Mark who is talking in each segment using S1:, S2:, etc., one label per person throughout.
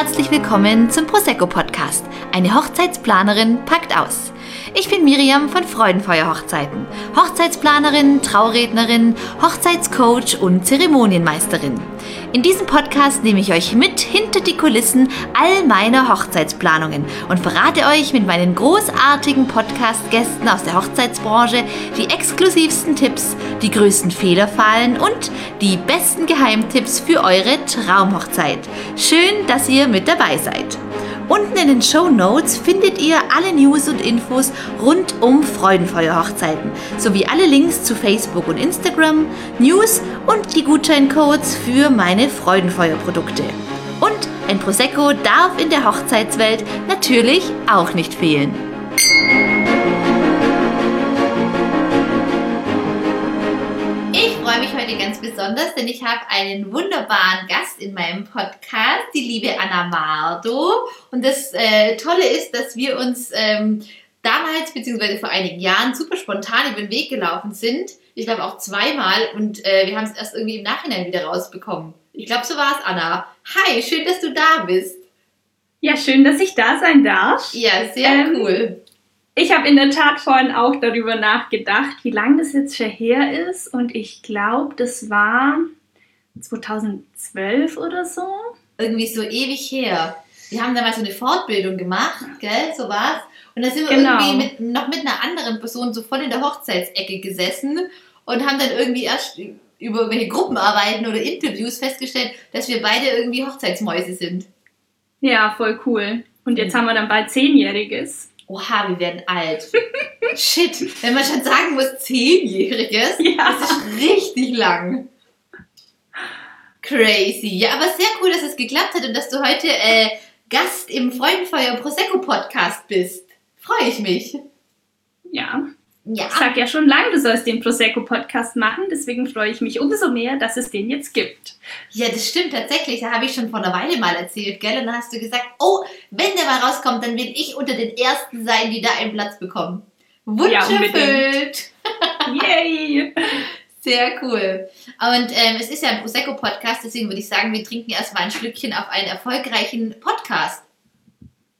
S1: herzlich willkommen zum Prosecco Podcast. Eine Hochzeitsplanerin packt aus. Ich bin Miriam von Freudenfeuer Hochzeiten, Hochzeitsplanerin, Traurednerin, Hochzeitscoach und Zeremonienmeisterin. In diesem Podcast nehme ich euch mit hinter die Kulissen all meiner Hochzeitsplanungen und verrate euch mit meinen großartigen Podcast-Gästen aus der Hochzeitsbranche die exklusivsten Tipps, die größten Fehlerfallen und die besten Geheimtipps für eure Traumhochzeit. Schön, dass ihr mit dabei seid. Unten in den Show Notes findet ihr alle News und Infos rund um Freudenfeuer-Hochzeiten sowie alle Links zu Facebook und Instagram, News und die Gutscheincodes für meine Freudenfeuer-Produkte. Und ein Prosecco darf in der Hochzeitswelt natürlich auch nicht fehlen. freue mich heute ganz besonders, denn ich habe einen wunderbaren Gast in meinem Podcast, die liebe Anna Mardo. Und das äh, Tolle ist, dass wir uns ähm, damals, beziehungsweise vor einigen Jahren, super spontan über den Weg gelaufen sind. Ich glaube auch zweimal und äh, wir haben es erst irgendwie im Nachhinein wieder rausbekommen. Ich glaube, so war es, Anna. Hi, schön, dass du da bist.
S2: Ja, schön, dass ich da sein darf.
S1: Ja, sehr ähm, cool.
S2: Ich habe in der Tat vorhin auch darüber nachgedacht, wie lange das jetzt schon her ist. Und ich glaube, das war 2012 oder so.
S1: Irgendwie so ewig her. Wir haben damals so eine Fortbildung gemacht, gell? So war's. Und da sind wir genau. irgendwie mit, noch mit einer anderen Person so voll in der Hochzeitsecke gesessen und haben dann irgendwie erst über irgendwelche Gruppenarbeiten oder Interviews festgestellt, dass wir beide irgendwie Hochzeitsmäuse sind.
S2: Ja, voll cool. Und jetzt mhm. haben wir dann bald Zehnjähriges
S1: oha, wir werden alt. Shit, wenn man schon sagen muss, zehnjähriges, ja. das ist richtig lang. Crazy. Ja, aber sehr cool, dass es geklappt hat und dass du heute äh, Gast im Freudenfeuer Prosecco Podcast bist. Freue ich mich.
S2: Ja, ja. Ich sag ja schon lange, du sollst den Prosecco-Podcast machen, deswegen freue ich mich umso mehr, dass es den jetzt gibt.
S1: Ja, das stimmt tatsächlich. Da habe ich schon vor einer Weile mal erzählt, gell? Und dann hast du gesagt, oh, wenn der mal rauskommt, dann will ich unter den Ersten sein, die da einen Platz bekommen. Wunsch ja, erfüllt. Yay! Sehr cool. Und ähm, es ist ja ein Prosecco-Podcast, deswegen würde ich sagen, wir trinken erstmal ein Schlückchen auf einen erfolgreichen Podcast.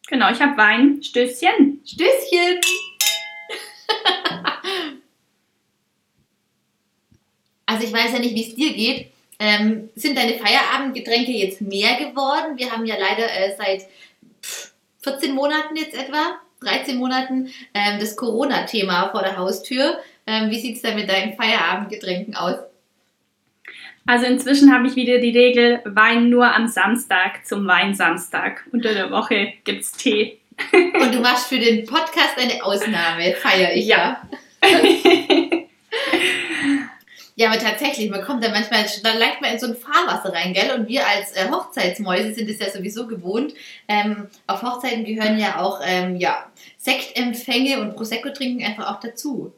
S2: Genau, ich habe Wein. Stößchen.
S1: Stößchen. also ich weiß ja nicht, wie es dir geht. Ähm, sind deine Feierabendgetränke jetzt mehr geworden? Wir haben ja leider äh, seit 14 Monaten jetzt etwa, 13 Monaten, ähm, das Corona-Thema vor der Haustür. Ähm, wie sieht es denn mit deinen Feierabendgetränken aus?
S2: Also inzwischen habe ich wieder die Regel, Wein nur am Samstag zum Weinsamstag. Unter der Woche gibt es Tee.
S1: Und du machst für den Podcast eine Ausnahme, feiere ich ja. ja. Ja, aber tatsächlich, man kommt da manchmal, da leicht man in so ein Fahrwasser rein, gell? Und wir als äh, Hochzeitsmäuse sind es ja sowieso gewohnt. Ähm, auf Hochzeiten gehören ja auch ähm, ja, Sektempfänge und Prosecco trinken einfach auch dazu.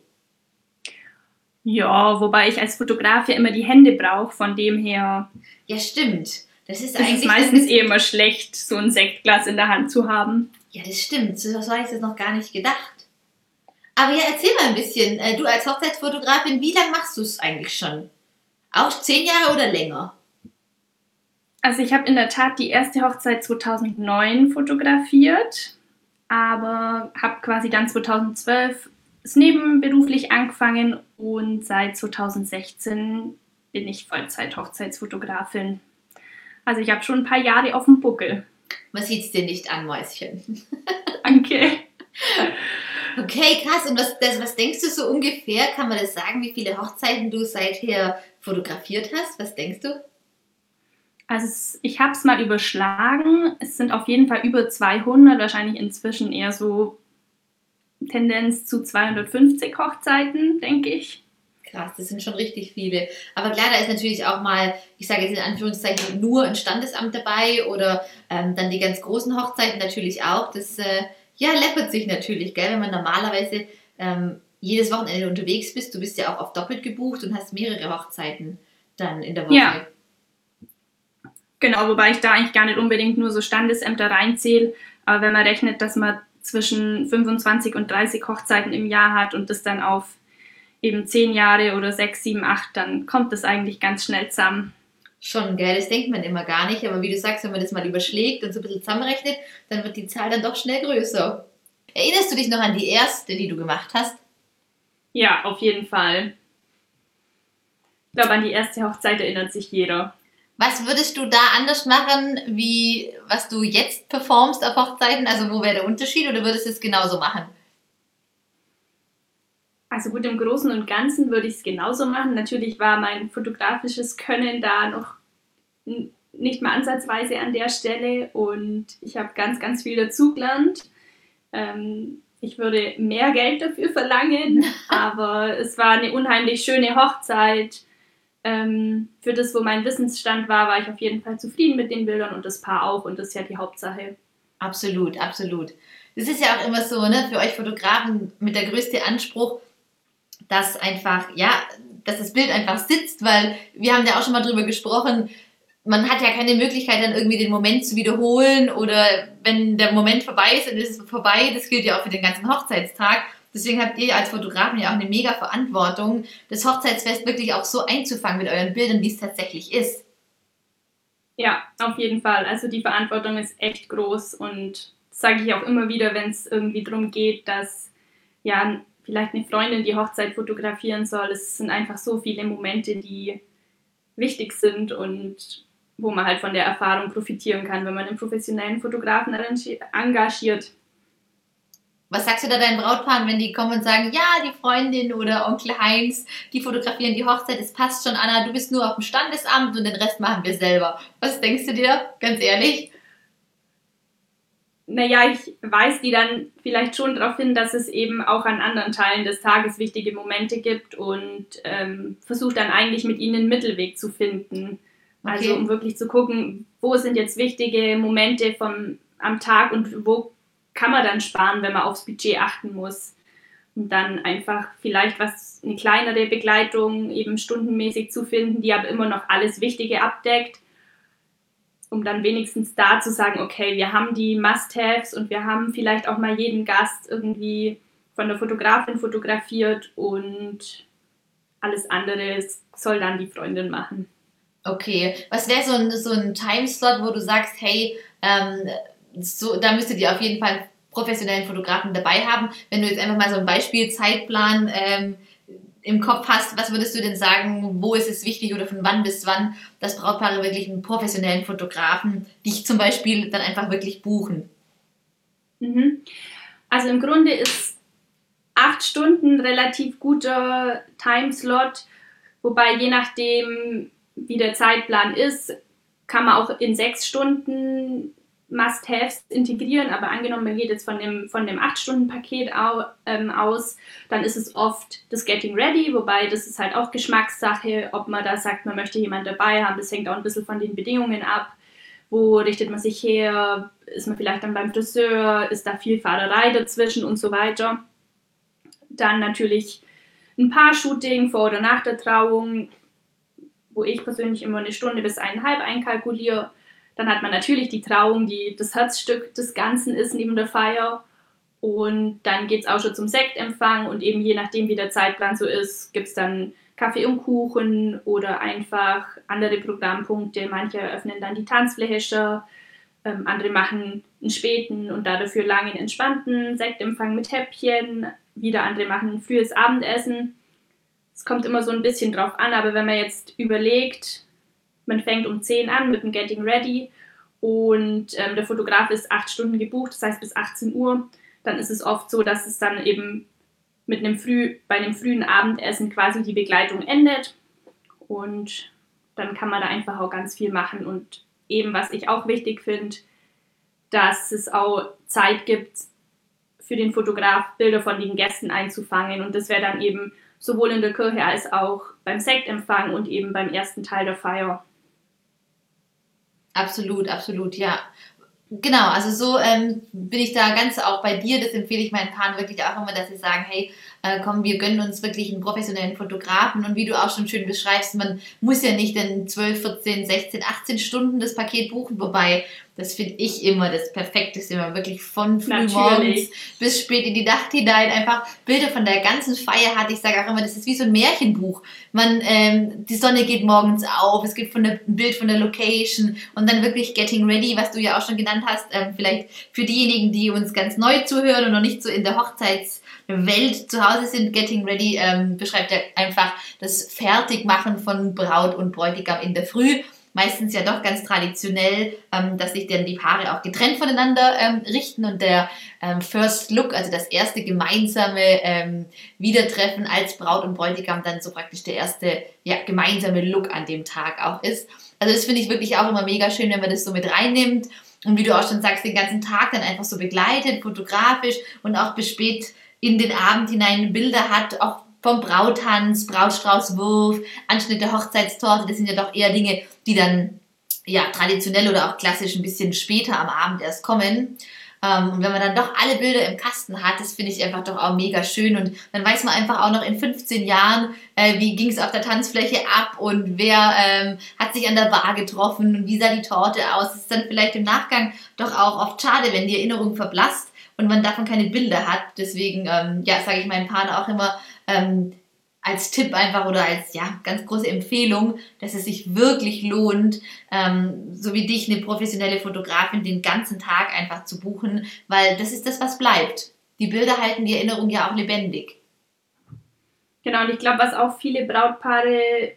S2: Ja, wobei ich als Fotograf ja immer die Hände brauche, von dem her.
S1: Ja, stimmt.
S2: Das ist, das eigentlich ist meistens eh immer schlecht, so ein Sektglas in der Hand zu haben.
S1: Ja, das stimmt. So habe ich jetzt noch gar nicht gedacht. Aber ja, erzähl mal ein bisschen. Äh, du als Hochzeitsfotografin, wie lange machst du es eigentlich schon? Auch zehn Jahre oder länger?
S2: Also ich habe in der Tat die erste Hochzeit 2009 fotografiert, aber habe quasi dann 2012 es nebenberuflich angefangen und seit 2016 bin ich Vollzeit-Hochzeitsfotografin. Also ich habe schon ein paar Jahre auf dem Buckel.
S1: Man sieht es dir nicht an, Mäuschen.
S2: Danke.
S1: Okay, krass. Und was, das, was denkst du so ungefähr? Kann man das sagen, wie viele Hochzeiten du seither fotografiert hast? Was denkst du?
S2: Also ich habe es mal überschlagen. Es sind auf jeden Fall über 200, wahrscheinlich inzwischen eher so Tendenz zu 250 Hochzeiten, denke ich.
S1: Krass, das sind schon richtig viele. Aber klar, da ist natürlich auch mal, ich sage jetzt in Anführungszeichen, nur ein Standesamt dabei oder ähm, dann die ganz großen Hochzeiten natürlich auch. Das äh, ja, läppert sich natürlich, gell, wenn man normalerweise ähm, jedes Wochenende unterwegs bist. Du bist ja auch oft doppelt gebucht und hast mehrere Hochzeiten dann in der Woche. Ja.
S2: Genau, wobei ich da eigentlich gar nicht unbedingt nur so Standesämter reinzähle. Aber wenn man rechnet, dass man zwischen 25 und 30 Hochzeiten im Jahr hat und das dann auf eben 10 Jahre oder 6, 7, 8, dann kommt das eigentlich ganz schnell zusammen.
S1: Schon, gell, das denkt man immer gar nicht, aber wie du sagst, wenn man das mal überschlägt und so ein bisschen zusammenrechnet, dann wird die Zahl dann doch schnell größer. Erinnerst du dich noch an die erste, die du gemacht hast?
S2: Ja, auf jeden Fall. Ich glaube, an die erste Hochzeit erinnert sich jeder.
S1: Was würdest du da anders machen, wie was du jetzt performst auf Hochzeiten? Also wo wäre der Unterschied oder würdest du es genauso machen?
S2: Also gut, im Großen und Ganzen würde ich es genauso machen. Natürlich war mein fotografisches Können da noch nicht mal ansatzweise an der Stelle und ich habe ganz, ganz viel dazugelernt. Ähm, ich würde mehr Geld dafür verlangen, aber es war eine unheimlich schöne Hochzeit. Ähm, für das, wo mein Wissensstand war, war ich auf jeden Fall zufrieden mit den Bildern und das Paar auch und das ist ja die Hauptsache.
S1: Absolut, absolut. Das ist ja auch immer so, ne, für euch Fotografen mit der größte Anspruch, dass einfach, ja, dass das Bild einfach sitzt, weil wir haben ja auch schon mal drüber gesprochen, man hat ja keine Möglichkeit, dann irgendwie den Moment zu wiederholen oder wenn der Moment vorbei ist, dann ist es vorbei. Das gilt ja auch für den ganzen Hochzeitstag. Deswegen habt ihr als Fotografen ja auch eine mega Verantwortung, das Hochzeitsfest wirklich auch so einzufangen mit euren Bildern, wie es tatsächlich ist.
S2: Ja, auf jeden Fall. Also die Verantwortung ist echt groß und sage ich auch immer wieder, wenn es irgendwie darum geht, dass ja vielleicht eine Freundin die Hochzeit fotografieren soll. Es sind einfach so viele Momente, die wichtig sind und wo man halt von der Erfahrung profitieren kann, wenn man einen professionellen Fotografen engagiert.
S1: Was sagst du da deinen Brautpaaren, wenn die kommen und sagen, ja, die Freundin oder Onkel Heinz, die fotografieren die Hochzeit, es passt schon, Anna, du bist nur auf dem Standesamt und den Rest machen wir selber. Was denkst du dir, ganz ehrlich?
S2: Naja, ich weise die dann vielleicht schon darauf hin, dass es eben auch an anderen Teilen des Tages wichtige Momente gibt und ähm, versuche dann eigentlich mit ihnen einen Mittelweg zu finden. Also, okay. Also um wirklich zu gucken, wo sind jetzt wichtige Momente vom, am Tag und wo kann man dann sparen, wenn man aufs Budget achten muss. Und dann einfach vielleicht was, eine kleinere Begleitung eben stundenmäßig zu finden, die aber immer noch alles Wichtige abdeckt, um dann wenigstens da zu sagen, okay, wir haben die Must-Haves und wir haben vielleicht auch mal jeden Gast irgendwie von der Fotografin fotografiert und alles andere soll dann die Freundin machen.
S1: Okay, was wäre so ein, so ein Timeslot, wo du sagst, hey, ähm, so, da müsstet ihr auf jeden Fall professionellen Fotografen dabei haben. Wenn du jetzt einfach mal so ein Beispiel Zeitplan ähm, im Kopf hast, was würdest du denn sagen, wo ist es wichtig oder von wann bis wann, dass Brautpaare wirklich einen professionellen Fotografen dich zum Beispiel dann einfach wirklich buchen?
S2: Mhm. Also im Grunde ist acht Stunden relativ guter Timeslot, wobei je nachdem, wie der Zeitplan ist, kann man auch in sechs Stunden Must-Haves integrieren, aber angenommen, man geht jetzt von dem, von dem 8-Stunden-Paket au, ähm, aus, dann ist es oft das Getting Ready, wobei das ist halt auch Geschmackssache, ob man da sagt, man möchte jemanden dabei haben, das hängt auch ein bisschen von den Bedingungen ab. Wo richtet man sich her? Ist man vielleicht dann beim Friseur? Ist da viel Fahrerei dazwischen und so weiter? Dann natürlich ein Paar-Shooting vor oder nach der Trauung, wo ich persönlich immer eine Stunde bis eineinhalb einkalkuliere dann hat man natürlich die Trauung, die das Herzstück des Ganzen ist neben der Feier. Und dann geht es auch schon zum Sektempfang und eben je nachdem, wie der Zeitplan so ist, gibt es dann Kaffee und Kuchen oder einfach andere Programmpunkte. Manche eröffnen dann die Tanzfläche, ähm, andere machen einen späten und dafür langen, entspannten Sektempfang mit Häppchen. Wieder andere machen ein frühes Abendessen. Es kommt immer so ein bisschen drauf an, aber wenn man jetzt überlegt, man fängt um 10 an mit dem Getting Ready und ähm, der Fotograf ist acht Stunden gebucht, das heißt bis 18 Uhr. Dann ist es oft so, dass es dann eben mit einem früh, bei einem frühen Abendessen quasi die Begleitung endet. Und dann kann man da einfach auch ganz viel machen. Und eben, was ich auch wichtig finde, dass es auch Zeit gibt, für den Fotograf Bilder von den Gästen einzufangen. Und das wäre dann eben sowohl in der Kirche als auch beim Sektempfang und eben beim ersten Teil der Feier.
S1: Absolut, absolut, ja. Genau, also so ähm, bin ich da ganz auch bei dir. Das empfehle ich meinen Paaren wirklich auch immer, dass sie sagen, hey, äh, komm, wir gönnen uns wirklich einen professionellen Fotografen und wie du auch schon schön beschreibst, man muss ja nicht in 12, 14, 16, 18 Stunden das Paket buchen, wobei das finde ich immer das Perfekteste, wenn man wirklich von früh morgens bis spät in die Nacht hinein einfach Bilder von der ganzen Feier hat. Ich sage auch immer, das ist wie so ein Märchenbuch. Man, ähm, die Sonne geht morgens auf, es gibt von der, ein Bild von der Location und dann wirklich Getting Ready, was du ja auch schon genannt hast. Ähm, vielleicht für diejenigen, die uns ganz neu zuhören und noch nicht so in der Hochzeitswelt zu Hause sind, Getting Ready ähm, beschreibt ja einfach das Fertigmachen von Braut und Bräutigam in der Früh meistens ja doch ganz traditionell, ähm, dass sich dann die Paare auch getrennt voneinander ähm, richten und der ähm, First Look, also das erste gemeinsame ähm, Wiedertreffen als Braut und Bräutigam dann so praktisch der erste ja, gemeinsame Look an dem Tag auch ist. Also das finde ich wirklich auch immer mega schön, wenn man das so mit reinnimmt und wie du auch schon sagst, den ganzen Tag dann einfach so begleitet, fotografisch und auch bis spät in den Abend hinein Bilder hat, auch vom Brautanz, Brautstraußwurf, Anschnitt der Hochzeitstorte, das sind ja doch eher Dinge, die dann ja traditionell oder auch klassisch ein bisschen später am Abend erst kommen. Ähm, und wenn man dann doch alle Bilder im Kasten hat, das finde ich einfach doch auch mega schön. Und dann weiß man einfach auch noch in 15 Jahren, äh, wie ging es auf der Tanzfläche ab und wer ähm, hat sich an der Bar getroffen und wie sah die Torte aus. Das ist dann vielleicht im Nachgang doch auch oft schade, wenn die Erinnerung verblasst und man davon keine Bilder hat. Deswegen, ähm, ja, sage ich meinen Paaren auch immer, ähm, als Tipp einfach oder als ja, ganz große Empfehlung, dass es sich wirklich lohnt, ähm, so wie dich, eine professionelle Fotografin, den ganzen Tag einfach zu buchen, weil das ist das, was bleibt. Die Bilder halten die Erinnerung ja auch lebendig.
S2: Genau, und ich glaube, was auch viele Brautpaare,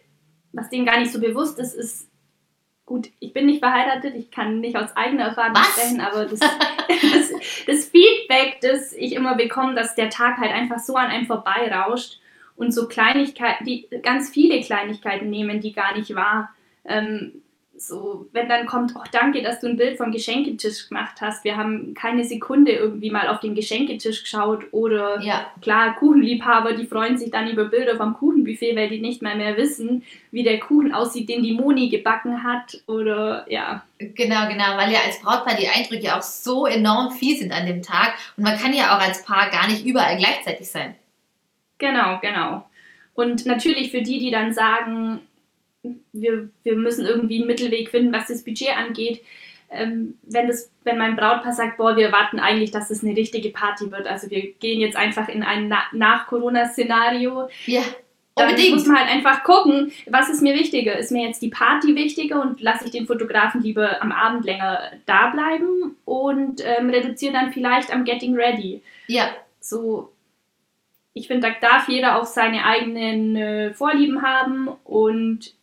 S2: was denen gar nicht so bewusst ist, ist, gut, ich bin nicht verheiratet, ich kann nicht aus eigener Erfahrung was? sprechen, aber das, das, das Feedback, das ich immer bekomme, dass der Tag halt einfach so an einem vorbeirauscht und so Kleinigkeiten, die ganz viele Kleinigkeiten nehmen, die gar nicht wahr. Ähm, so, wenn dann kommt, oh danke, dass du ein Bild vom Geschenketisch gemacht hast. Wir haben keine Sekunde irgendwie mal auf den Geschenketisch geschaut oder
S1: ja.
S2: klar, Kuchenliebhaber, die freuen sich dann über Bilder vom Kuchenbuffet, weil die nicht mal mehr wissen, wie der Kuchen aussieht, den die Moni gebacken hat oder ja.
S1: Genau, genau, weil ja als Brautpaar die Eindrücke auch so enorm viel sind an dem Tag und man kann ja auch als Paar gar nicht überall gleichzeitig sein.
S2: Genau, genau. Und natürlich für die, die dann sagen, wir, wir müssen irgendwie einen Mittelweg finden, was das Budget angeht, ähm, wenn, das, wenn mein Brautpaar sagt, boah, wir warten eigentlich, dass es eine richtige Party wird, also wir gehen jetzt einfach in ein Na Nach-Corona-Szenario.
S1: Ja.
S2: Dann muss man halt einfach gucken, was ist mir wichtiger? Ist mir jetzt die Party wichtiger und lasse ich den Fotografen lieber am Abend länger da bleiben und ähm, reduziere dann vielleicht am Getting Ready.
S1: Ja.
S2: So, ich finde, da darf jeder auch seine eigenen äh, Vorlieben haben und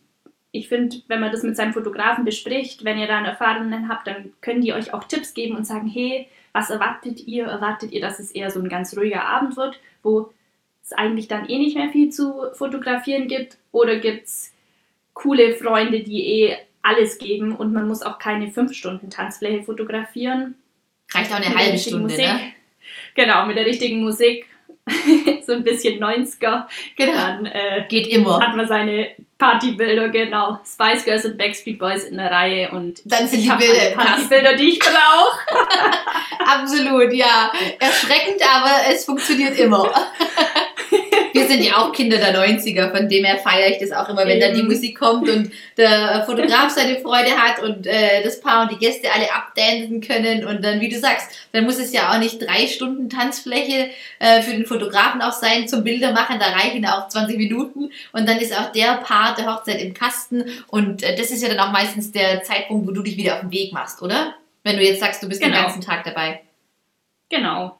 S2: ich finde, wenn man das mit seinem Fotografen bespricht, wenn ihr da einen Erfahrenen habt, dann können die euch auch Tipps geben und sagen, hey, was erwartet ihr? Erwartet ihr, dass es eher so ein ganz ruhiger Abend wird, wo es eigentlich dann eh nicht mehr viel zu fotografieren gibt? Oder gibt es coole Freunde, die eh alles geben und man muss auch keine fünf Stunden Tanzfläche fotografieren?
S1: Reicht auch eine halbe Stunde,
S2: Musik.
S1: ne?
S2: Genau, mit der richtigen Musik so ein bisschen 90er.
S1: Genau.
S2: Dann äh,
S1: Geht immer.
S2: hat man seine Partybilder, genau. Spice Girls und Backstreet Boys in der Reihe und
S1: Dann sind die Bilder
S2: alle
S1: im.
S2: Partybilder, die ich brauche.
S1: Absolut, ja. Erschreckend, aber es funktioniert immer. Wir sind ja auch Kinder der 90er, von dem her feiere ich das auch immer, wenn dann die
S2: Eben.
S1: Musik kommt und der Fotograf seine Freude hat und äh, das Paar und die Gäste alle abdancen können und dann, wie du sagst, dann muss es ja auch nicht drei Stunden Tanzfläche äh, für den Fotografen auch sein zum Bilder machen, da reichen auch 20 Minuten und dann ist auch der Part der Hochzeit im Kasten und äh, das ist ja dann auch meistens der Zeitpunkt, wo du dich wieder auf den Weg machst, oder? Wenn du jetzt sagst, du bist den
S2: Genau.
S1: ganzen Tag dabei.
S2: Genau.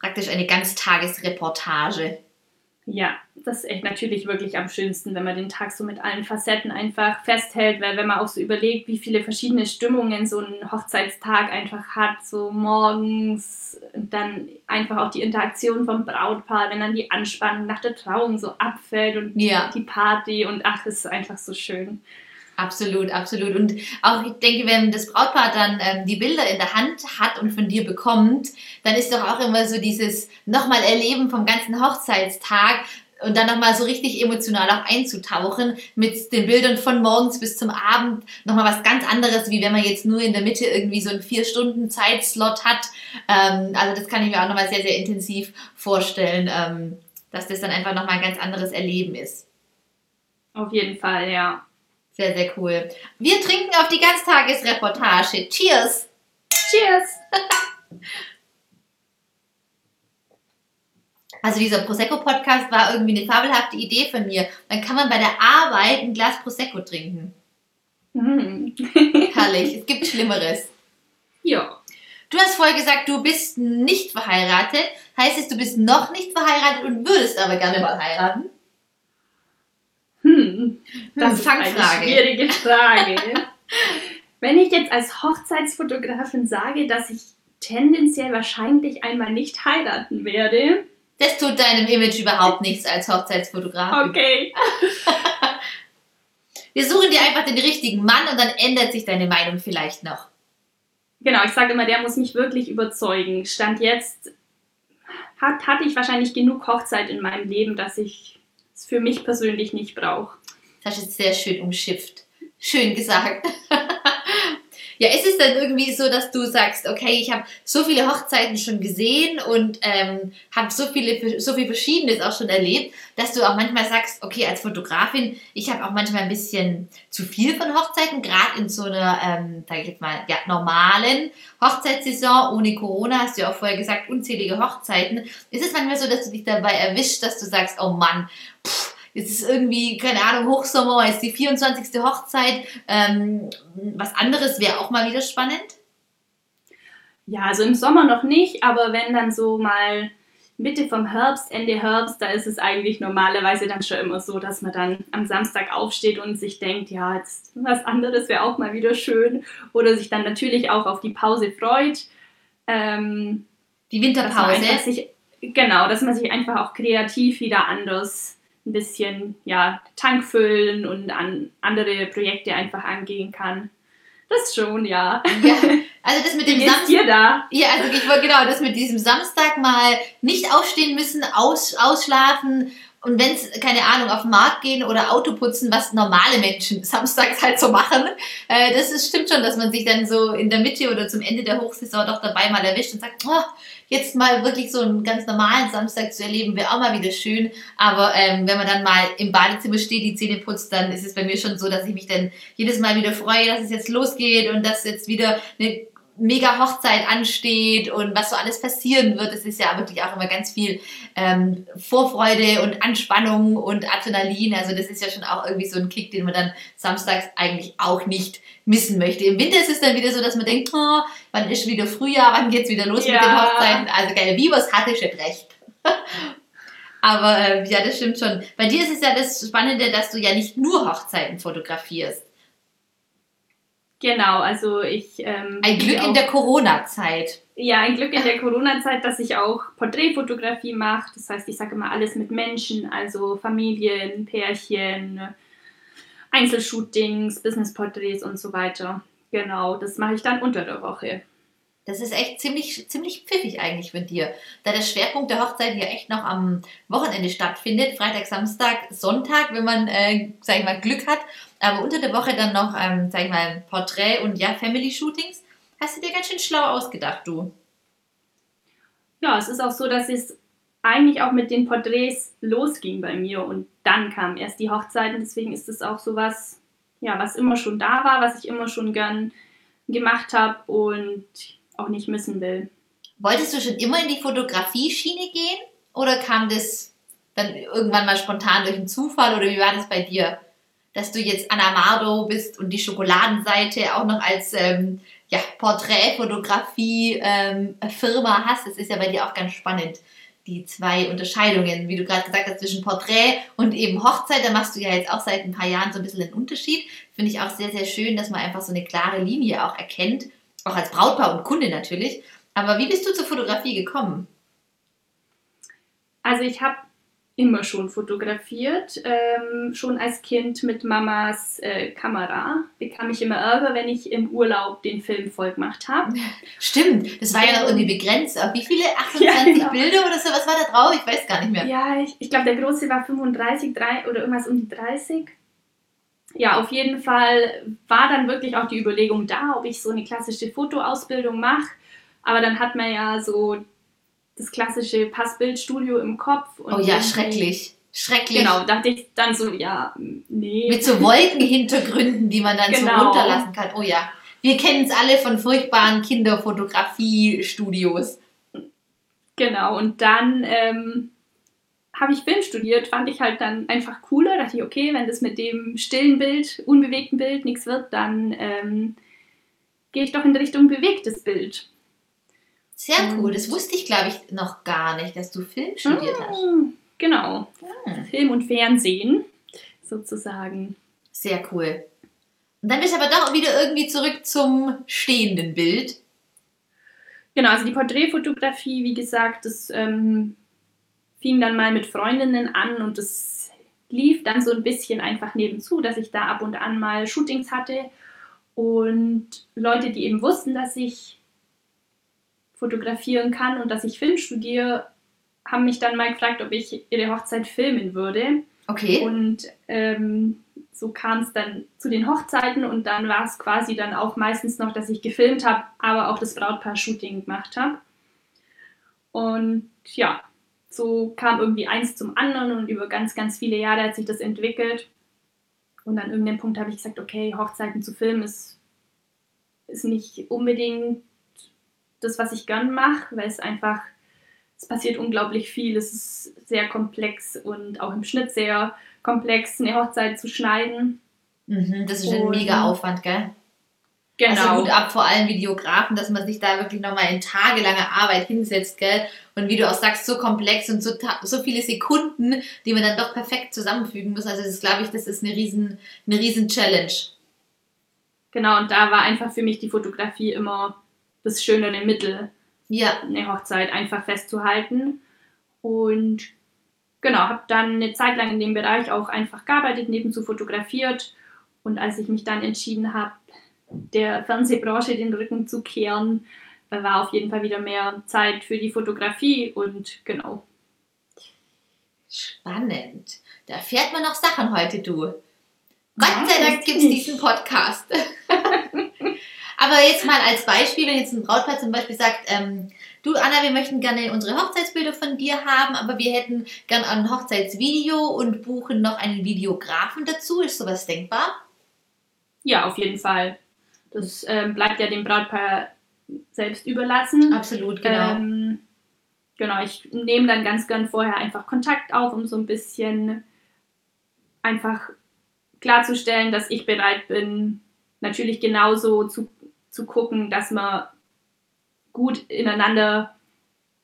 S1: Praktisch eine Ganztagesreportage.
S2: Ja, das ist echt natürlich wirklich am schönsten, wenn man den Tag so mit allen Facetten einfach festhält, weil wenn man auch so überlegt, wie viele verschiedene Stimmungen so ein Hochzeitstag einfach hat, so morgens und dann einfach auch die Interaktion vom Brautpaar, wenn dann die Anspannung nach der Trauung so abfällt und
S1: Ja.
S2: die Party und ach, es ist einfach so schön.
S1: Absolut, absolut. Und auch ich denke, wenn das Brautpaar dann ähm, die Bilder in der Hand hat und von dir bekommt, dann ist doch auch immer so dieses nochmal Erleben vom ganzen Hochzeitstag und dann nochmal so richtig emotional auch einzutauchen mit den Bildern von morgens bis zum Abend. Nochmal was ganz anderes, wie wenn man jetzt nur in der Mitte irgendwie so einen vier Stunden Zeitslot hat. Ähm, also das kann ich mir auch nochmal sehr, sehr intensiv vorstellen, ähm, dass das dann einfach nochmal ein ganz anderes Erleben ist.
S2: Auf jeden Fall, ja.
S1: Sehr, sehr cool. Wir trinken auf die Ganztagesreportage. Cheers!
S2: Cheers!
S1: Also dieser Prosecco-Podcast war irgendwie eine fabelhafte Idee von mir. Dann kann man bei der Arbeit ein Glas Prosecco trinken.
S2: Mhm.
S1: Herrlich, es gibt Schlimmeres.
S2: Ja.
S1: Du hast vorher gesagt, du bist nicht verheiratet. Heißt es, du bist noch nicht verheiratet und würdest aber gerne mal heiraten?
S2: Hm. Das
S1: Hm,
S2: ist eine
S1: Fangfrage.
S2: schwierige Frage. Wenn ich jetzt als Hochzeitsfotografin sage, dass ich tendenziell wahrscheinlich einmal nicht heiraten werde,
S1: Das tut deinem Image überhaupt nichts als Hochzeitsfotograf.
S2: okay.
S1: Wir suchen dir einfach den richtigen Mann und dann ändert sich deine Meinung vielleicht noch.
S2: Genau, ich sage immer, der muss mich wirklich überzeugen. Stand jetzt hat, hatte ich wahrscheinlich genug Hochzeit in meinem Leben, dass ich für mich persönlich nicht brauche.
S1: Das hast du jetzt sehr schön umschifft. Schön gesagt. ja, ist es dann irgendwie so, dass du sagst, okay, ich habe so viele Hochzeiten schon gesehen und ähm, habe so viele, so viel Verschiedenes auch schon erlebt, dass du auch manchmal sagst, okay, als Fotografin, ich habe auch manchmal ein bisschen zu viel von Hochzeiten, gerade in so einer, ähm, sag ich jetzt mal, ja, normalen Hochzeitssaison ohne Corona, hast du ja auch vorher gesagt, unzählige Hochzeiten. Ist es manchmal so, dass du dich dabei erwischst, dass du sagst, oh Mann, pff, Jetzt ist irgendwie, keine Ahnung, Hochsommer, ist die 24. Hochzeit. Ähm, was anderes wäre auch mal wieder spannend.
S2: Ja, also im Sommer noch nicht, aber wenn dann so mal Mitte vom Herbst, Ende Herbst, da ist es eigentlich normalerweise dann schon immer so, dass man dann am Samstag aufsteht und sich denkt, ja, jetzt was anderes wäre auch mal wieder schön. Oder sich dann natürlich auch auf die Pause freut. Ähm,
S1: Die
S2: dass
S1: Winterpause.
S2: sich, genau, dass man sich einfach auch kreativ wieder anders ein bisschen ja, Tank füllen und an andere Projekte einfach angehen kann. Das schon, ja.
S1: Ja, also das mit dem Samstag.
S2: da?
S1: Ja, also ich wollte genau das mit diesem Samstag mal nicht aufstehen müssen, aus, ausschlafen und wenn es, keine Ahnung, auf den Markt gehen oder Auto putzen, was normale Menschen samstags halt so machen, äh, das ist, stimmt schon, dass man sich dann so in der Mitte oder zum Ende der Hochsaison doch dabei mal erwischt und sagt, oh, jetzt mal wirklich so einen ganz normalen Samstag zu erleben, wäre auch mal wieder schön. Aber ähm, wenn man dann mal im Badezimmer steht, die Zähne putzt, dann ist es bei mir schon so, dass ich mich dann jedes Mal wieder freue, dass es jetzt losgeht und dass jetzt wieder eine mega Hochzeit ansteht und was so alles passieren wird. Es ist ja wirklich auch immer ganz viel ähm, Vorfreude und Anspannung und Adrenalin. Also das ist ja schon auch irgendwie so ein Kick, den man dann samstags eigentlich auch nicht missen möchte. Im Winter ist es dann wieder so, dass man denkt, oh, wann ist wieder Frühjahr, wann geht's wieder los mit den
S2: Ja.
S1: Hochzeiten? Also geil, Bibers hatte schon recht. Aber äh, ja, das stimmt schon. Bei dir ist es ja das Spannende, dass du ja nicht nur Hochzeiten fotografierst.
S2: Genau, also ich. Ähm,
S1: Ein Glück
S2: auch,
S1: in der Corona-Zeit.
S2: Ja, ein Glück in der Corona-Zeit, dass ich auch Porträtfotografie mache. Das heißt, ich sage immer alles mit Menschen, also Familien, Pärchen, Einzelshootings, Businessporträts und so weiter. Genau, das mache ich dann unter der Woche.
S1: Das ist echt ziemlich, ziemlich pfiffig eigentlich mit dir. Da der Schwerpunkt der Hochzeit ja echt noch am Wochenende stattfindet. Freitag, Samstag, Sonntag, wenn man, äh, sag ich mal, Glück hat. Aber unter der Woche dann noch, ähm, sag ich mal, Porträt- und ja, Family-Shootings. Hast du dir ganz schön schlau ausgedacht, du.
S2: Ja, es ist auch so, dass es eigentlich auch mit den Porträts losging bei mir und dann kamen erst die Hochzeiten. Deswegen ist es auch so was, ja, was immer schon da war, was ich immer schon gern gemacht habe und auch nicht missen will.
S1: Wolltest du schon immer in die Fotografie-Schiene gehen? Oder kam das dann irgendwann mal spontan durch einen Zufall? Oder wie war das bei dir? Dass du jetzt Anna Mardo bist und die Schokoladenseite auch noch als ähm, ja, Porträtfotografie-Firma hast. Das ist ja bei dir auch ganz spannend. Die zwei Unterscheidungen, wie du gerade gesagt hast, zwischen Porträt und eben Hochzeit, da machst du ja jetzt auch seit ein paar Jahren so ein bisschen einen Unterschied. Finde ich auch sehr, sehr schön, dass man einfach so eine klare Linie auch erkennt. Auch als Brautpaar und Kunde natürlich. Aber wie bist du zur Fotografie gekommen?
S2: Also ich habe immer schon fotografiert. Ähm, schon als Kind mit Mamas äh, Kamera bekam ich immer Ärger, wenn ich im Urlaub den Film vollgemacht habe.
S1: Stimmt, das war ja noch irgendwie begrenzt. Auf wie viele? 28 ja, genau. Bilder oder so? Was war da drauf? Ich weiß gar nicht mehr.
S2: Ja, ich, ich glaube, der große war 35 3, oder irgendwas um die 30. Ja, auf jeden Fall war dann wirklich auch die Überlegung da, ob ich so eine klassische Fotoausbildung mache. Aber dann hat man ja so das klassische Passbildstudio im Kopf.
S1: oh ja, schrecklich. Schrecklich.
S2: Genau, dachte ich dann so, ja, nee.
S1: Mit so Wolkenhintergründen, die man dann genau. so runterlassen kann. Oh ja. Wir kennen es alle von furchtbaren Kinderfotografie-Studios.
S2: Genau, und dann ähm, habe ich Film studiert, fand ich halt dann einfach cooler. Dachte ich, okay, wenn das mit dem stillen Bild, unbewegten Bild nichts wird, dann ähm, gehe ich doch in Richtung bewegtes Bild.
S1: Sehr cool. Das wusste ich, glaube ich, noch gar nicht, dass du Film studiert mmh, hast.
S2: Genau. Ah. Film und Fernsehen sozusagen.
S1: Sehr cool. Und dann bist du aber doch wieder irgendwie zurück zum stehenden Bild.
S2: Genau, also die Porträtfotografie, wie gesagt, das ähm, fing dann mal mit Freundinnen an und das lief dann so ein bisschen einfach nebenzu, dass ich da ab und an mal Shootings hatte und Leute, die eben wussten, dass ich fotografieren kann und dass ich Film studiere, haben mich dann mal gefragt, ob ich ihre Hochzeit filmen würde.
S1: Okay.
S2: Und ähm, so kam es dann zu den Hochzeiten und dann war es quasi dann auch meistens noch, dass ich gefilmt habe, aber auch das Brautpaar-Shooting gemacht habe. Und ja, so kam irgendwie eins zum anderen und über ganz, ganz viele Jahre hat sich das entwickelt. Und an irgendeinem Punkt habe ich gesagt, okay, Hochzeiten zu filmen ist, ist nicht unbedingt das, was ich gern mache, weil es einfach, es passiert unglaublich viel, es ist sehr komplex und auch im Schnitt sehr komplex, eine Hochzeit zu schneiden.
S1: Mhm, das ist ein mega Aufwand, gell? Genau. Also gut ab vor allem Videografen, dass man sich da wirklich nochmal in tagelange Arbeit hinsetzt, gell? Und wie du auch sagst, so komplex und so, so viele Sekunden, die man dann doch perfekt zusammenfügen muss. Also das glaube ich, das ist eine riesen, eine riesen Challenge.
S2: Genau, und da war einfach für mich die Fotografie immer das schönere Mittel,
S1: ja.
S2: eine Hochzeit einfach festzuhalten. Und genau, habe dann eine Zeit lang in dem Bereich auch einfach gearbeitet, nebenzu fotografiert. Und als ich mich dann entschieden habe, der Fernsehbranche den Rücken zu kehren, war auf jeden Fall wieder mehr Zeit für die Fotografie und genau.
S1: Spannend. Da fährt man noch Sachen heute, du. Gott sei Dank gibt es diesen Podcast. Aber jetzt mal als Beispiel, wenn jetzt ein Brautpaar zum Beispiel sagt, ähm, du Anna, wir möchten gerne unsere Hochzeitsbilder von dir haben, aber wir hätten gerne ein Hochzeitsvideo und buchen noch einen Videografen dazu. Ist sowas denkbar?
S2: Ja, auf jeden Fall. Das ähm, bleibt ja dem Brautpaar selbst überlassen.
S1: Absolut, genau. Ähm,
S2: genau, ich nehme dann ganz gern vorher einfach Kontakt auf, um so ein bisschen einfach klarzustellen, dass ich bereit bin, natürlich genauso zu zu gucken, dass man gut ineinander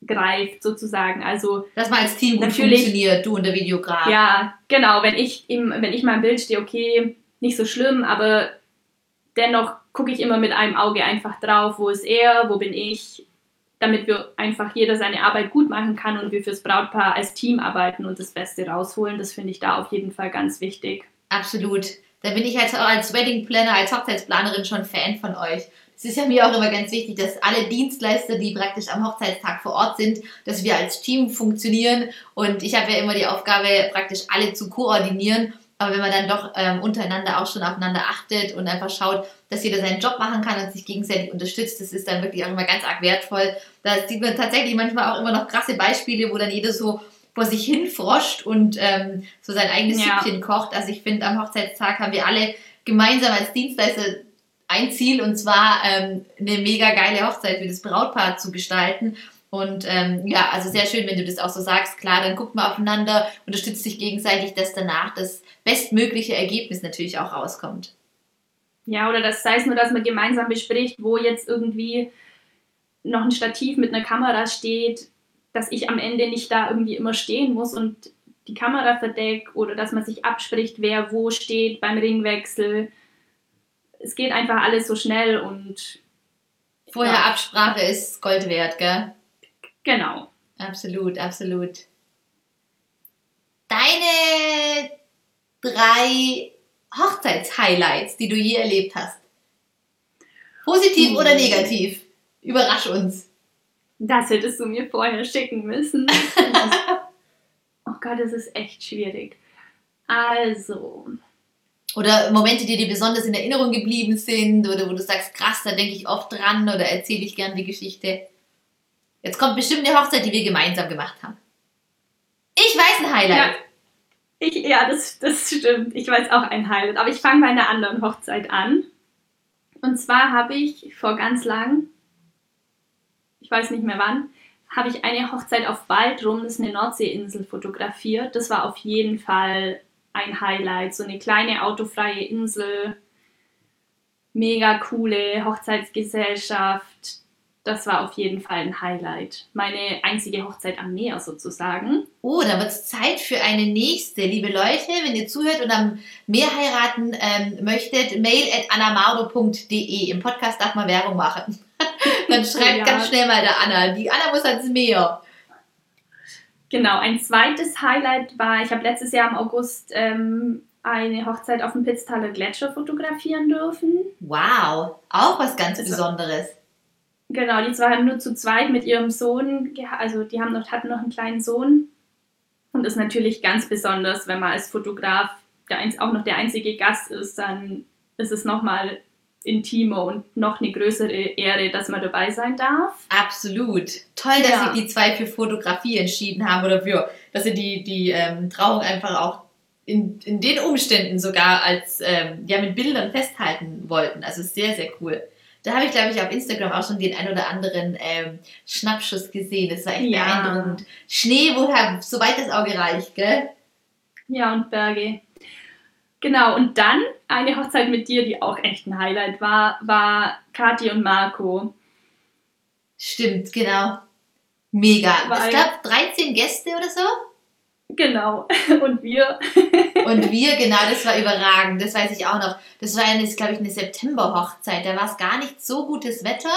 S2: greift sozusagen. Also
S1: dass man als Team gut funktioniert, du und der Videograf.
S2: Ja, genau. Wenn ich im, wenn ich mal im Bild stehe, okay, nicht so schlimm, aber dennoch gucke ich immer mit einem Auge einfach drauf, wo ist er, wo bin ich, damit wir einfach jeder seine Arbeit gut machen kann und wir fürs Brautpaar als Team arbeiten und das Beste rausholen. Das finde ich da auf jeden Fall ganz wichtig.
S1: Absolut. Da bin ich als, als Wedding Planner, als Hochzeitsplanerin schon Fan von euch. Es ist ja mir auch immer ganz wichtig, dass alle Dienstleister, die praktisch am Hochzeitstag vor Ort sind, dass wir als Team funktionieren. Und ich habe ja immer die Aufgabe, praktisch alle zu koordinieren. Aber wenn man dann doch ähm, untereinander auch schon aufeinander achtet und einfach schaut, dass jeder seinen Job machen kann und sich gegenseitig unterstützt, das ist dann wirklich auch immer ganz arg wertvoll. Da sieht man tatsächlich manchmal auch immer noch krasse Beispiele, wo dann jeder so vor sich hin froscht und ähm, so sein eigenes ja. Süppchen kocht. Also ich finde, am Hochzeitstag haben wir alle gemeinsam als Dienstleister ein Ziel und zwar ähm, eine mega geile Hochzeit für das Brautpaar zu gestalten. Und ähm, ja, also sehr schön, wenn du das auch so sagst. Klar, dann guckt man aufeinander, unterstützt sich gegenseitig, dass danach das bestmögliche Ergebnis natürlich auch rauskommt.
S2: Ja, oder das sei es nur, dass man gemeinsam bespricht, wo jetzt irgendwie noch ein Stativ mit einer Kamera steht, dass ich am Ende nicht da irgendwie immer stehen muss und die Kamera verdeckt oder dass man sich abspricht, wer wo steht beim Ringwechsel. Es geht einfach alles so schnell und.
S1: Vorher ja. Absprache ist Gold wert, gell?
S2: Genau.
S1: Absolut, absolut. deine drei Hochzeitshighlights, die du je erlebt hast. Positiv oder negativ? Überrasch uns.
S2: Das hättest du mir vorher schicken müssen. oh Gott, das ist echt schwierig. Also.
S1: Oder Momente, die dir besonders in Erinnerung geblieben sind oder wo du sagst, krass, da denke ich oft dran oder erzähle ich gern die Geschichte. Jetzt kommt bestimmt eine Hochzeit, die wir gemeinsam gemacht haben. Ich weiß ein Highlight.
S2: Ja, ich, ja das, das stimmt. Ich weiß auch ein Highlight. Aber ich fange bei einer anderen Hochzeit an. Und zwar habe ich vor ganz lang, ich weiß nicht mehr wann, habe ich eine Hochzeit auf Baldrum, das ist eine Nordseeinsel, fotografiert. Das war auf jeden Fall ein Highlight. So eine kleine autofreie Insel, mega coole Hochzeitsgesellschaft. Das war auf jeden Fall ein Highlight. Meine einzige Hochzeit am Meer sozusagen.
S1: Oh, da wird es Zeit für eine nächste. Liebe Leute, wenn ihr zuhört und am Meer heiraten ähm, möchtet, mail at anamardo.de. Im Podcast darf man Werbung machen. Dann schreibt ja. ganz schnell mal der Anna. Die Anna muss ans Meer.
S2: Genau, ein zweites Highlight war, ich habe letztes Jahr im August ähm, eine Hochzeit auf dem Pitztaler Gletscher fotografieren dürfen.
S1: Wow, auch was ganz das Besonderes.
S2: Genau, die zwei haben nur zu zweit mit ihrem Sohn, also die haben noch, hatten noch einen kleinen Sohn. Und das ist natürlich ganz besonders, wenn man als Fotograf der, auch noch der einzige Gast ist, dann ist es nochmal intimer und noch eine größere Ehre, dass man dabei sein darf.
S1: Absolut. Toll, dass ja. sich die zwei für Fotografie entschieden haben oder für, dass sie die, die ähm, Trauung einfach auch in, in den Umständen sogar als ähm, ja mit Bildern festhalten wollten. Also sehr, sehr cool. Da habe ich, glaube ich, auf Instagram auch schon den ein oder anderen ähm, Schnappschuss gesehen. Das war echt ja. beeindruckend. Schnee, woher, soweit das Auge reicht, gell?
S2: Ja, und Berge. Genau, und dann eine Hochzeit mit dir, die auch echt ein Highlight war, war Kathi und Marco.
S1: Stimmt, genau. Mega. Weil, ich glaube 13 Gäste oder so.
S2: Genau. Und wir.
S1: Und wir, genau, das war überragend. Das weiß ich auch noch. Das war eine, glaube ich, eine September-Hochzeit. Da war es gar nicht so gutes Wetter.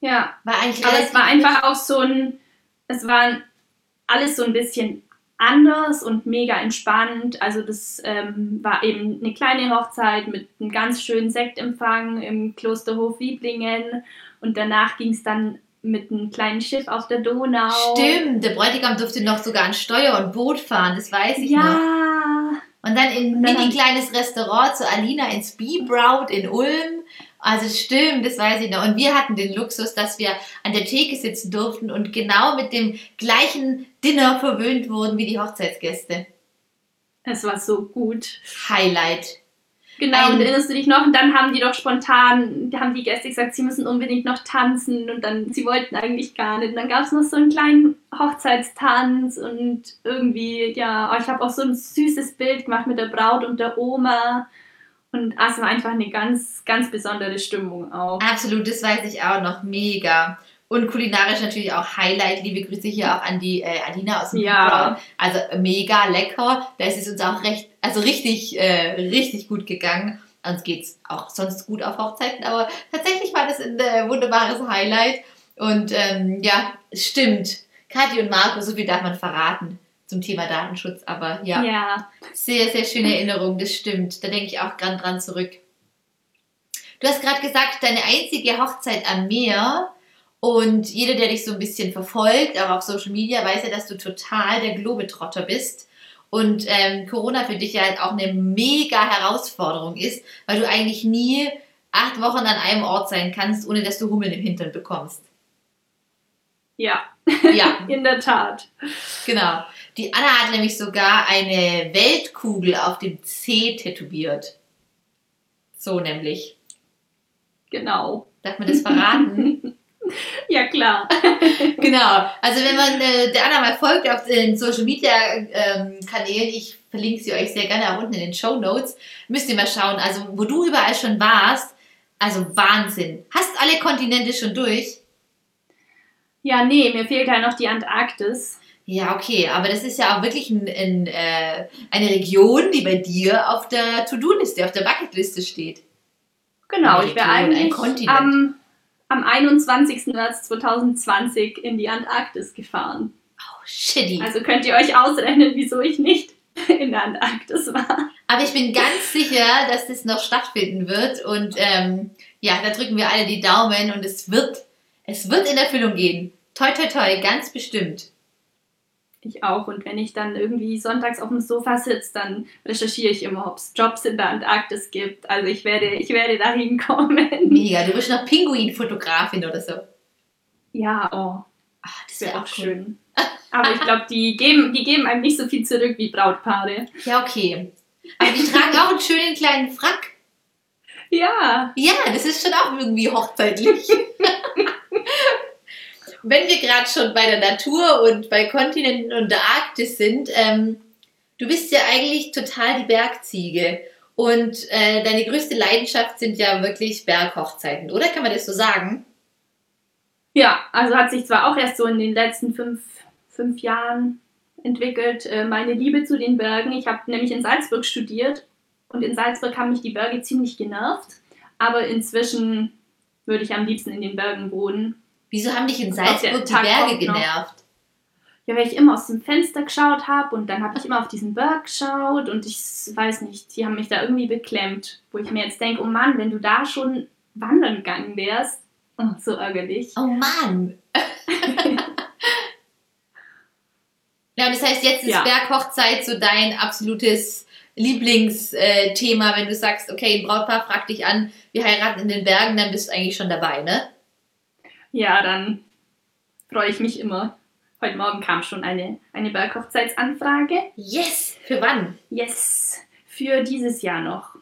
S2: Ja. War eigentlich Aber es war einfach auch so ein. Es war alles so ein bisschen anders und mega entspannt. Also das ähm, war eben eine kleine Hochzeit mit einem ganz schönen Sektempfang im Klosterhof Wieblingen und danach ging es dann mit einem kleinen Schiff auf der Donau.
S1: Stimmt, der Bräutigam durfte noch sogar ein Steuer und Boot fahren, das weiß ich ja. noch. Und dann in ein mini kleines Restaurant zu Alina ins Beebraut in Ulm. Also stimmt, das weiß ich noch. Und wir hatten den Luxus, dass wir an der Theke sitzen durften und genau mit dem gleichen Dinner verwöhnt wurden wie die Hochzeitsgäste.
S2: Es war so gut.
S1: Highlight.
S2: Genau, Ein, und erinnerst du dich noch? Und dann haben die doch spontan, haben die Gäste gesagt, sie müssen unbedingt noch tanzen und dann, sie wollten eigentlich gar nicht. Und dann gab es noch so einen kleinen Hochzeitstanz und irgendwie, ja, ich habe auch so ein süßes Bild gemacht mit der Braut und der Oma. Und es war einfach eine ganz, ganz besondere Stimmung auch.
S1: Absolut, das weiß ich auch noch. Mega. Und kulinarisch natürlich auch Highlight. Liebe Grüße hier auch an die äh, Alina aus dem ja. Also mega lecker. Da ist es uns auch recht, also richtig, äh, richtig gut gegangen. Uns geht es auch sonst gut auf Hochzeiten, aber tatsächlich war das ein äh, wunderbares Highlight. Und ähm, ja, es stimmt. Kathi und Marco, so viel darf man verraten zum Thema Datenschutz, aber ja,
S2: ja.
S1: sehr, sehr schöne Erinnerung, das stimmt. Da denke ich auch gern dran zurück. Du hast gerade gesagt, deine einzige Hochzeit am Meer und jeder, der dich so ein bisschen verfolgt, auch auf Social Media, weiß ja, dass du total der Globetrotter bist. Und ähm, Corona für dich ja halt auch eine mega Herausforderung ist, weil du eigentlich nie acht Wochen an einem Ort sein kannst, ohne dass du Hummeln im Hintern bekommst.
S2: Ja. Ja. In der Tat.
S1: Genau. Die Anna hat nämlich sogar eine Weltkugel auf dem C tätowiert. So nämlich.
S2: Genau.
S1: Darf man das verraten?
S2: ja, klar.
S1: genau. Also wenn man äh, der Anna mal folgt auf den Social Media ähm, Kanälen, ich verlinke sie euch sehr gerne auch unten in den Show Notes, müsst ihr mal schauen. Also wo du überall schon warst, also Wahnsinn. Hast alle Kontinente schon durch?
S2: Ja, nee, mir fehlt halt noch die Antarktis.
S1: Ja, okay, aber das ist ja auch wirklich ein, ein, äh, eine Region, die bei dir auf der To-Do-Liste, auf der Bucketliste steht.
S2: Genau, ich wäre eigentlich am, am 21. März 2020 in die Antarktis gefahren.
S1: Oh, shitty.
S2: Also könnt ihr euch ausrechnen, wieso ich nicht in der Antarktis war.
S1: Aber ich bin ganz sicher, dass das noch stattfinden wird. Und ähm, ja, da drücken wir alle die Daumen und es wird, es wird in Erfüllung gehen. Toi, toi, toi, ganz bestimmt.
S2: Ich auch. Und wenn ich dann irgendwie sonntags auf dem Sofa sitze, dann recherchiere ich immer, ob es Jobs in der Antarktis gibt. Also ich werde, ich werde da hinkommen.
S1: Mega, du bist noch Pinguin-Fotografin oder so.
S2: Ja, oh.
S1: Ach, das
S2: wäre
S1: wäre
S2: auch schön. Aber ich glaube, die geben, die geben einem nicht so viel zurück wie Brautpaare.
S1: Ja, okay. Aber die tragen auch einen schönen kleinen Frack.
S2: Ja.
S1: Ja, das ist schon auch irgendwie hochzeitlich. Wenn wir gerade schon bei der Natur und bei Kontinenten und der Arktis sind, ähm, du bist ja eigentlich total die Bergziege. Und äh, deine größte Leidenschaft sind ja wirklich Berghochzeiten, oder? Kann man das so sagen?
S2: Ja, also hat sich zwar auch erst so in den letzten fünf, fünf Jahren entwickelt, äh, meine Liebe zu den Bergen. Ich habe nämlich in Salzburg studiert und in Salzburg haben mich die Berge ziemlich genervt. Aber inzwischen würde ich am liebsten in den Bergen wohnen.
S1: Wieso haben dich in Salzburg die Berge genervt?
S2: Ja, weil ich immer aus dem Fenster geschaut habe und dann habe ich immer auf diesen Berg geschaut und ich weiß nicht, die haben mich da irgendwie beklemmt. Wo ich mir jetzt denke, oh Mann, wenn du da schon wandern gegangen wärst, oh, so ärgerlich.
S1: Oh Mann! ja, das heißt, jetzt ist
S2: Ja.
S1: Berghochzeit so dein absolutes Lieblingsthema, wenn du sagst, okay, ein Brautpaar fragt dich an, wir heiraten in den Bergen, dann bist du eigentlich schon dabei, ne?
S2: Ja, dann freue ich mich immer. Heute Morgen kam schon eine, eine Berghochzeitsanfrage.
S1: Yes! Für wann?
S2: Yes, für dieses Jahr noch.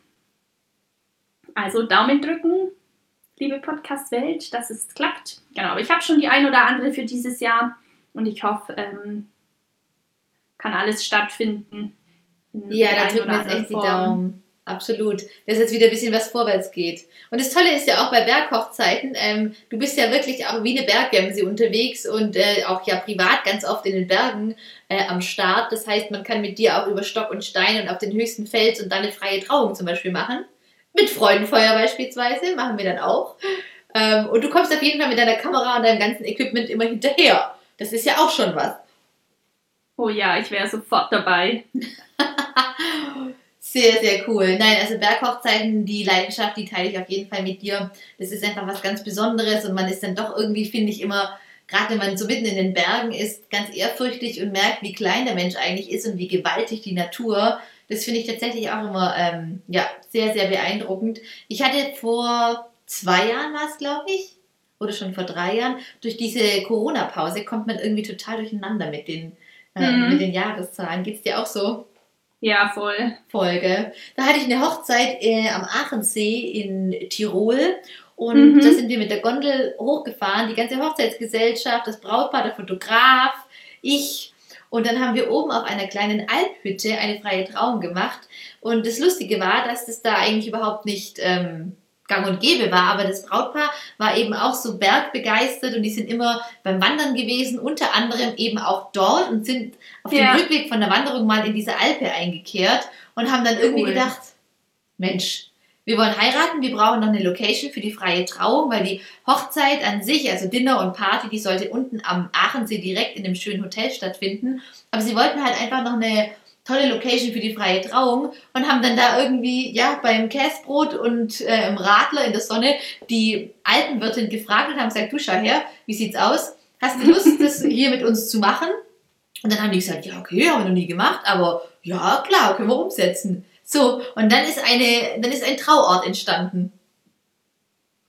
S2: Also Daumen drücken, liebe Podcast-Welt, dass es klappt. Genau, aber ich habe schon die ein oder andere für dieses Jahr und ich hoffe, ähm, kann alles stattfinden. in
S1: Ja, da drücken wir jetzt echt die. Daumen. Absolut. Dass jetzt wieder ein bisschen was vorwärts geht. Und das Tolle ist ja auch bei Berghochzeiten, ähm, du bist ja wirklich auch wie eine Berggemse unterwegs und äh, auch ja privat ganz oft in den Bergen äh, am Start. Das heißt, man kann mit dir auch über Stock und Stein und auf den höchsten Fels und dann eine freie Trauung zum Beispiel machen. Mit Freudenfeuer beispielsweise, machen wir dann auch. Ähm, und du kommst auf jeden Fall mit deiner Kamera und deinem ganzen Equipment immer hinterher. Das ist ja auch schon was.
S2: Oh ja, ich wäre sofort dabei.
S1: Sehr, sehr cool. Nein, also Berghochzeiten, die Leidenschaft, die teile ich auf jeden Fall mit dir. Das ist einfach was ganz Besonderes und man ist dann doch irgendwie, finde ich, immer, gerade wenn man so mitten in den Bergen ist, ganz ehrfürchtig und merkt, wie klein der Mensch eigentlich ist und wie gewaltig die Natur. Das finde ich tatsächlich auch immer, ähm, ja, sehr, sehr beeindruckend. Ich hatte vor zwei Jahren war es, glaube ich, oder schon vor drei Jahren, durch diese Corona-Pause kommt man irgendwie total durcheinander mit den, äh,
S2: Mhm.
S1: mit den Jahreszahlen. Geht's dir auch so?
S2: Ja, voll.
S1: Folge. Da hatte ich eine Hochzeit äh, am Aachensee in Tirol und
S2: Mhm.
S1: da sind wir mit der Gondel hochgefahren, die ganze Hochzeitsgesellschaft, das Brautpaar, der Fotograf, ich. Und dann haben wir oben auf einer kleinen Alphütte eine freie Trauung gemacht. Und das Lustige war, dass das da eigentlich überhaupt nicht ähm, gang und gäbe war, aber das Brautpaar war eben auch so bergbegeistert und die sind immer beim Wandern gewesen, unter anderem eben auch dort und sind auf
S2: Ja.
S1: dem Rückweg von der Wanderung mal in diese Alpe eingekehrt und haben dann irgendwie
S2: Cool.
S1: gedacht, Mensch, wir wollen heiraten, wir brauchen noch eine Location für die freie Trauung, weil die Hochzeit an sich, also Dinner und Party, die sollte unten am Aachensee direkt in einem schönen Hotel stattfinden. Aber sie wollten halt einfach noch eine tolle Location für die freie Trauung und haben dann da irgendwie, ja, beim Käsebrot und äh, im Radler in der Sonne die Alpenwirtin gefragt und haben gesagt, du schau her, wie sieht's aus? Hast du Lust, das hier mit uns zu machen? Und dann haben die gesagt, ja, okay, haben wir noch nie gemacht, aber ja, klar, können wir umsetzen. So, und dann ist eine, dann ist ein Trauort entstanden.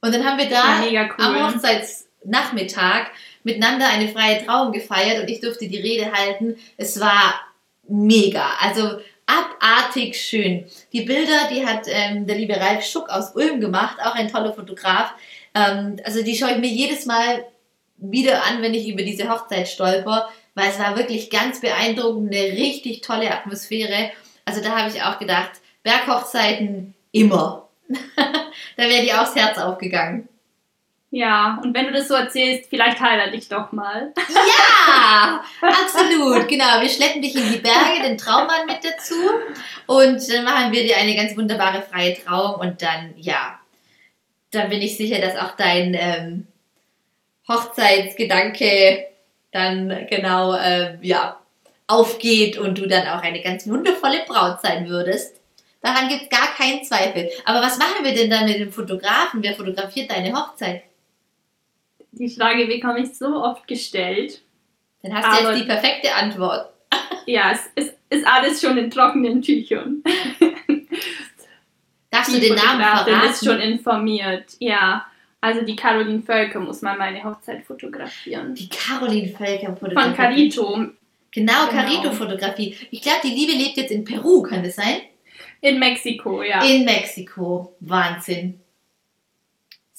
S1: Und dann haben wir da
S2: cool.
S1: am Hochzeitsnachmittag miteinander eine freie Trauung gefeiert und ich durfte die Rede halten. Es war mega, also abartig schön. Die Bilder, die hat ähm, der liebe Ralf Schuck aus Ulm gemacht, auch ein toller Fotograf. Ähm, also die schaue ich mir jedes Mal wieder an, wenn ich über diese Hochzeit stolper, weil es war wirklich ganz beeindruckend, eine richtig tolle Atmosphäre. Also da habe ich auch gedacht, Berghochzeiten immer. da wäre dir aufs Herz aufgegangen.
S2: Ja, und wenn du das so erzählst, vielleicht heirate ich doch mal.
S1: Ja, absolut, genau. Wir schleppen dich in die Berge, den Traummann mit dazu und dann machen wir dir eine ganz wunderbare freie Trauung und dann, ja, dann bin ich sicher, dass auch dein ähm, Hochzeitsgedanke dann genau, äh, ja, aufgeht und du dann auch eine ganz wundervolle Braut sein würdest. Daran gibt es gar keinen Zweifel. Aber was machen wir denn dann mit dem Fotografen? Wer fotografiert deine Hochzeit?
S2: Die Frage bekomme ich so oft gestellt.
S1: Dann hast du jetzt die perfekte Antwort.
S2: ja, es ist, ist alles schon in trockenen Tüchern.
S1: Darfst du den Namen verraten?
S2: ist schon informiert, ja. Also die Caroline Völker muss mal meine Hochzeit fotografieren.
S1: Die Caroline Völker fotografieren.
S2: Von Carito.
S1: Genau, genau. Carito-Fotografie. Ich glaube, die Liebe lebt jetzt in Peru, kann das sein?
S2: In Mexiko, ja.
S1: In Mexiko. Wahnsinn.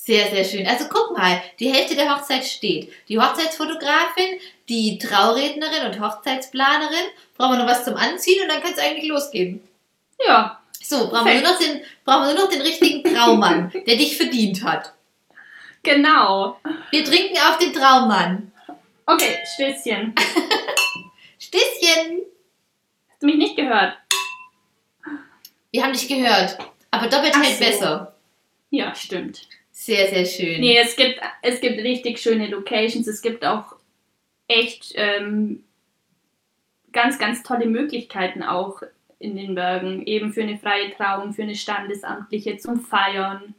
S1: Sehr, sehr schön. Also guck mal, die Hälfte der Hochzeit steht. Die Hochzeitsfotografin, die Traurednerin und Hochzeitsplanerin. Brauchen wir noch was zum Anziehen und dann kann es eigentlich losgehen.
S2: Ja.
S1: So, brauchen wir, nur noch den, brauchen wir nur noch den richtigen Traummann, der dich verdient hat.
S2: Genau.
S1: Wir trinken auf den Traummann.
S2: Okay, Stößchen.
S1: Stößchen.
S2: Hast du mich nicht gehört?
S1: Wir haben dich gehört. Aber doppelt hält so. besser.
S2: Ja, stimmt.
S1: Sehr, sehr schön.
S2: Nee, es gibt, es gibt richtig schöne Locations. Es gibt auch echt ähm, ganz, ganz tolle Möglichkeiten auch in den Bergen. Eben für eine freie Trauung, für eine standesamtliche, zum Feiern.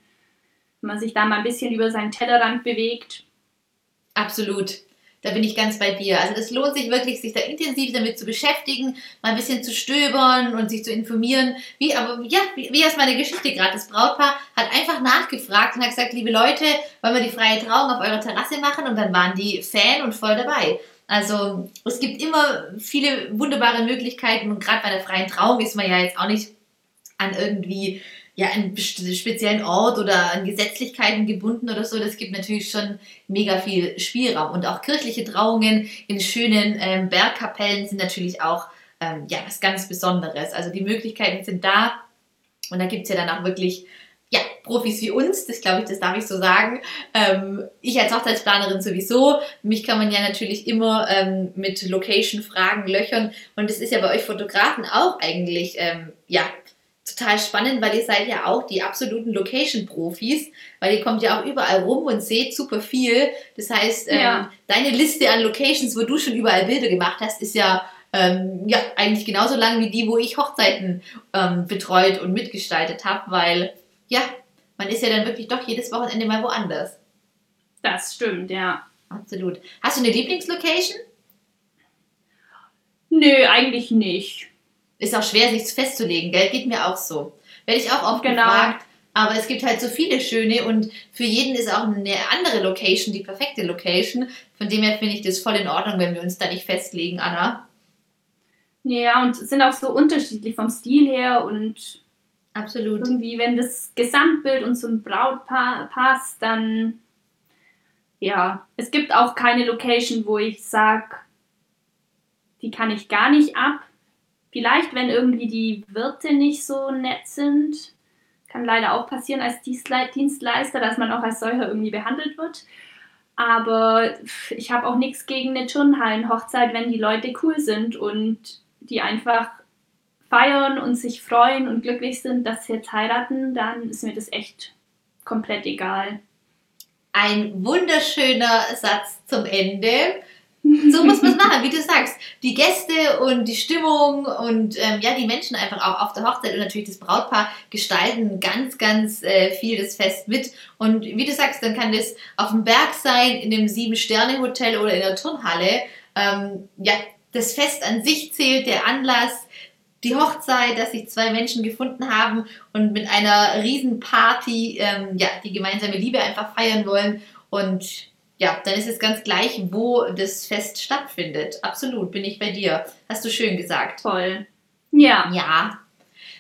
S2: Wenn man sich da mal ein bisschen über seinen Tellerrand bewegt.
S1: Absolut. Da bin ich ganz bei dir. Also es lohnt sich wirklich, sich da intensiv damit zu beschäftigen, mal ein bisschen zu stöbern und sich zu informieren. Wie, aber ja, wie, wie ist meine Geschichte gerade? Das Brautpaar hat einfach nachgefragt und hat gesagt, liebe Leute, wollen wir die freie Trauung auf eurer Terrasse machen? Und dann waren die Fan und voll dabei. Also es gibt immer viele wunderbare Möglichkeiten und gerade bei der freien Trauung ist man ja jetzt auch nicht an irgendwie ja, einen speziellen Ort oder an Gesetzlichkeiten gebunden oder so. Das gibt natürlich schon mega viel Spielraum. Und auch kirchliche Trauungen in schönen ähm, Bergkapellen sind natürlich auch ähm, ja, was ganz Besonderes. Also die Möglichkeiten sind da. Und da gibt es ja dann auch wirklich ja, Profis wie uns, das glaube ich, das darf ich so sagen. Ähm, ich als Hochzeitsplanerin sowieso. Mich kann man ja natürlich immer ähm, mit Location-Fragen löchern. Und das ist ja bei euch Fotografen auch eigentlich, ähm, ja, total spannend, weil ihr seid ja auch die absoluten Location-Profis, weil ihr kommt ja auch überall rum und seht super viel. Das heißt, ähm, ja. deine Liste an Locations, wo du schon überall Bilder gemacht hast, ist ja, ähm, ja eigentlich genauso lang wie die, wo ich Hochzeiten ähm, betreut und mitgestaltet habe, weil ja, man ist ja dann wirklich doch jedes Wochenende mal woanders.
S2: Das stimmt, ja.
S1: Absolut. Hast du eine Lieblingslocation?
S2: Nö, eigentlich nicht
S1: ist auch schwer, sich festzulegen, gell? Geht mir auch so. Werde ich auch oft genau. gefragt. Aber es gibt halt so viele schöne und für jeden ist auch eine andere Location die perfekte Location. Von dem her finde ich das voll in Ordnung, wenn wir uns da nicht festlegen, Anna.
S2: Ja, und sind auch so unterschiedlich vom Stil her und
S1: absolut.
S2: Irgendwie, wenn das Gesamtbild und so ein Brautpaar passt, dann ja, es gibt auch keine Location, wo ich sage, die kann ich gar nicht ab. Vielleicht, wenn irgendwie die Wirte nicht so nett sind, kann leider auch passieren als Dienstleister, dass man auch als solcher irgendwie behandelt wird. Aber ich habe auch nichts gegen eine Turnhallenhochzeit, wenn die Leute cool sind und die einfach feiern und sich freuen und glücklich sind, dass sie jetzt heiraten, dann ist mir das echt komplett egal.
S1: Ein wunderschöner Satz zum Ende. So muss man es machen, wie du sagst. Die Gäste und die Stimmung und ähm, ja, die Menschen einfach auch auf der Hochzeit und natürlich das Brautpaar gestalten ganz, ganz äh, viel das Fest mit. Und wie du sagst, dann kann das auf dem Berg sein, in einem Sieben-Sterne-Hotel oder in der Turnhalle. Ähm, ja, das Fest an sich zählt, der Anlass, die Hochzeit, dass sich zwei Menschen gefunden haben und mit einer riesen Party ähm, ja, die gemeinsame Liebe einfach feiern wollen. Und ja, dann ist es ganz gleich, wo das Fest stattfindet. Absolut, bin ich bei dir. Hast du schön gesagt.
S2: Toll. Ja.
S1: Ja.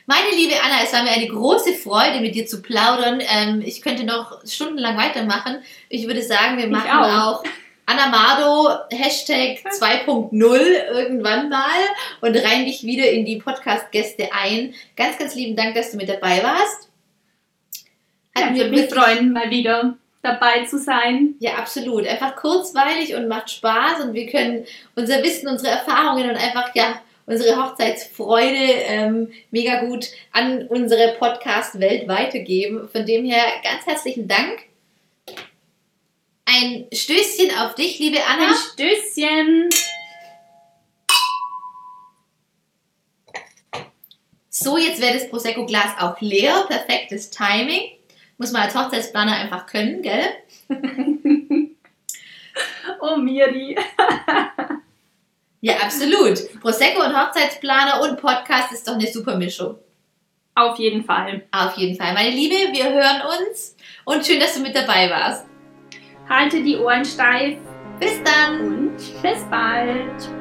S1: Meine liebe Anna, es war mir eine große Freude, mit dir zu plaudern. Ähm, ich könnte noch stundenlang weitermachen. Ich würde sagen, wir machen auch. auch Anamado Hashtag 2.0 irgendwann mal und rein dich wieder in die Podcast-Gäste ein. Ganz, ganz lieben Dank, dass du mit dabei warst.
S2: Hat ja, mich freuen, mal wieder dabei zu sein.
S1: Ja, absolut. Einfach kurzweilig und macht Spaß und wir können unser Wissen, unsere Erfahrungen und einfach, ja, unsere Hochzeitsfreude ähm, mega gut an unsere Podcast-Welt weitergeben. Von dem her ganz herzlichen Dank. ein Stößchen auf dich, liebe Anna.
S2: Ein Stößchen.
S1: So, jetzt wäre das Prosecco-Glas auch leer. Perfektes Timing. Muss man als Hochzeitsplaner einfach können, gell?
S2: oh, Miri.
S1: ja, absolut. Prosecco und Hochzeitsplaner und Podcast ist doch eine super Mischung.
S2: Auf jeden Fall.
S1: Auf jeden Fall. Meine Liebe, wir hören uns und schön, dass du mit dabei warst.
S2: Halte die Ohren steif.
S1: Bis dann.
S2: Und bis bald.